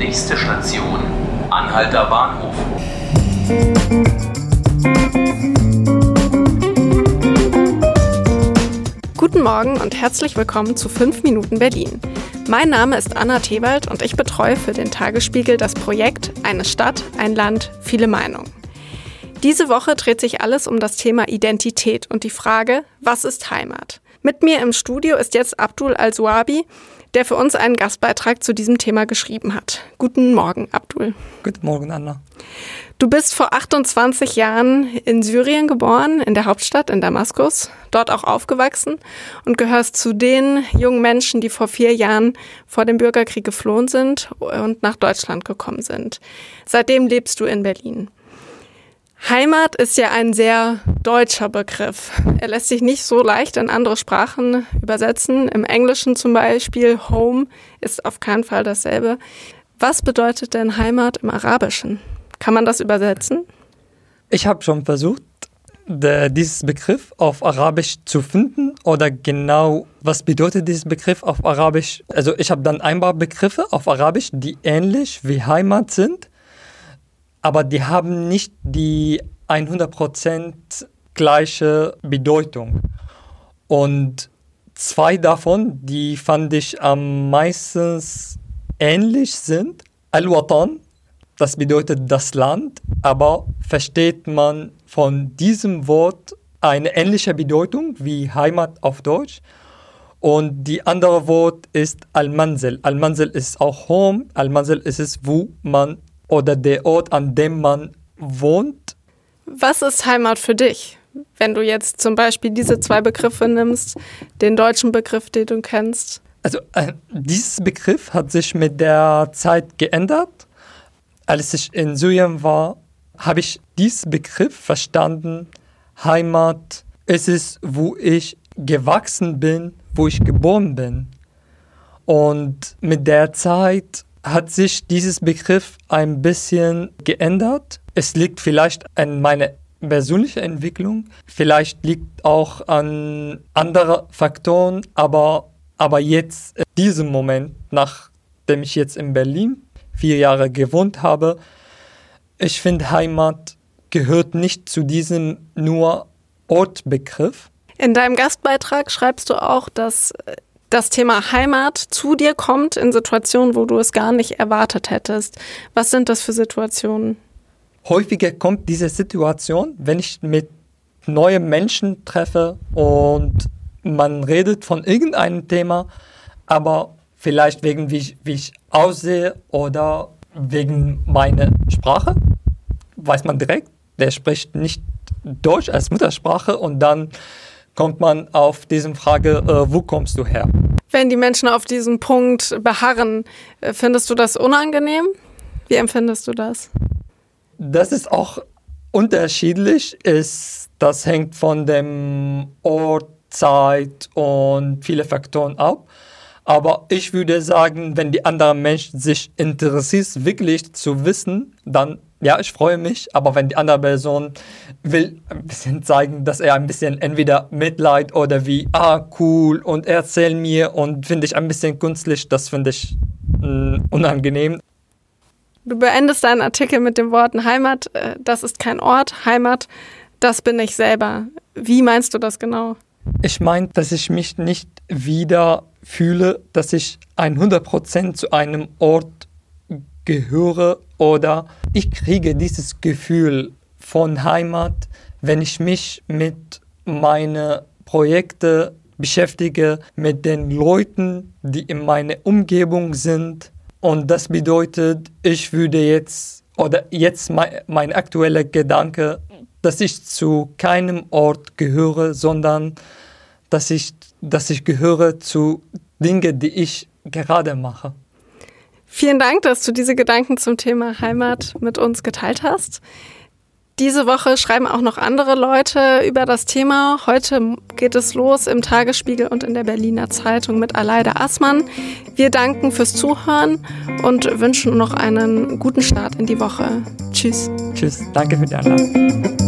Nächste Station, Anhalter Bahnhof. Guten Morgen und herzlich willkommen zu 5 Minuten Berlin. Mein Name ist Anna Thewald und ich betreue für den Tagesspiegel das Projekt Eine Stadt, ein Land, viele Meinungen. Diese Woche dreht sich alles um das Thema Identität und die Frage, was ist Heimat? Mit mir im Studio ist jetzt Abdul Al-Suabi, der für uns einen Gastbeitrag zu diesem Thema geschrieben hat. Guten Morgen, Abdul. Guten Morgen, Anna. Du bist vor 28 Jahren in Syrien geboren, in der Hauptstadt, in Damaskus, dort auch aufgewachsen und gehörst zu den jungen Menschen, die vor vier Jahren vor dem Bürgerkrieg geflohen sind und nach Deutschland gekommen sind. Seitdem lebst du in Berlin. Heimat ist ja ein sehr deutscher Begriff. Er lässt sich nicht so leicht in andere Sprachen übersetzen. Im Englischen zum Beispiel Home ist auf keinen Fall dasselbe. Was bedeutet denn Heimat im Arabischen? Kann man das übersetzen? Ich habe schon versucht, dieses Begriff auf Arabisch zu finden oder genau, was bedeutet dieser Begriff auf Arabisch. Also ich habe dann ein paar Begriffe auf Arabisch, die ähnlich wie Heimat sind aber die haben nicht die 100% gleiche Bedeutung. Und zwei davon, die fand ich am meisten ähnlich sind. Al-Watan, das bedeutet das Land, aber versteht man von diesem Wort eine ähnliche Bedeutung wie Heimat auf Deutsch. Und die andere Wort ist Al-Manzil. Al-Manzil ist auch Home. Al-Manzil ist es, wo man oder der Ort, an dem man wohnt. Was ist Heimat für dich? Wenn du jetzt zum Beispiel diese zwei Begriffe nimmst, den deutschen Begriff, den du kennst. Also äh, dieses Begriff hat sich mit der Zeit geändert. Als ich in Syrien war, habe ich diesen Begriff verstanden. Heimat ist es, wo ich gewachsen bin, wo ich geboren bin. Und mit der Zeit hat sich dieses Begriff ein bisschen geändert. Es liegt vielleicht an meiner persönlichen Entwicklung, vielleicht liegt auch an anderen Faktoren, aber, aber jetzt, in diesem Moment, nachdem ich jetzt in Berlin vier Jahre gewohnt habe, ich finde, Heimat gehört nicht zu diesem nur Ortbegriff. In deinem Gastbeitrag schreibst du auch, dass das Thema Heimat zu dir kommt in Situationen, wo du es gar nicht erwartet hättest. Was sind das für Situationen? Häufiger kommt diese Situation, wenn ich mit neuen Menschen treffe und man redet von irgendeinem Thema, aber vielleicht wegen wie ich, wie ich aussehe oder wegen meiner Sprache, weiß man direkt, der spricht nicht Deutsch als Muttersprache und dann kommt man auf diese Frage, äh, wo kommst du her? Wenn die Menschen auf diesen Punkt beharren, äh, findest du das unangenehm? Wie empfindest du das? Das ist auch unterschiedlich. Ist, das hängt von dem Ort, Zeit und viele Faktoren ab. Aber ich würde sagen, wenn die anderen Menschen sich interessiert, wirklich zu wissen, dann ja, ich freue mich, aber wenn die andere Person will ein bisschen zeigen, dass er ein bisschen entweder Mitleid oder wie, ah, cool und erzähl mir und finde ich ein bisschen künstlich, das finde ich mh, mm, unangenehm. Du beendest deinen Artikel mit den Worten Heimat, äh, das ist kein Ort, Heimat, das bin ich selber. Wie meinst du das genau? Ich meine, dass ich mich nicht wieder fühle, dass ich 100% zu einem Ort gehöre oder ich kriege dieses Gefühl von Heimat, wenn ich mich mit meinen Projekten beschäftige, mit den Leuten, die in meiner Umgebung sind. Und das bedeutet, ich würde jetzt, oder jetzt mein, mein aktueller Gedanke, dass ich zu keinem Ort gehöre, sondern dass ich, dass ich gehöre zu Dingen, die ich gerade mache. Vielen Dank, dass du diese Gedanken zum Thema Heimat mit uns geteilt hast. Diese Woche schreiben auch noch andere Leute über das Thema. Heute geht es los im Tagesspiegel und in der Berliner Zeitung mit Aleida Assmann. Wir danken fürs Zuhören und wünschen noch einen guten Start in die Woche. Tschüss. Tschüss. Danke für die Einladung.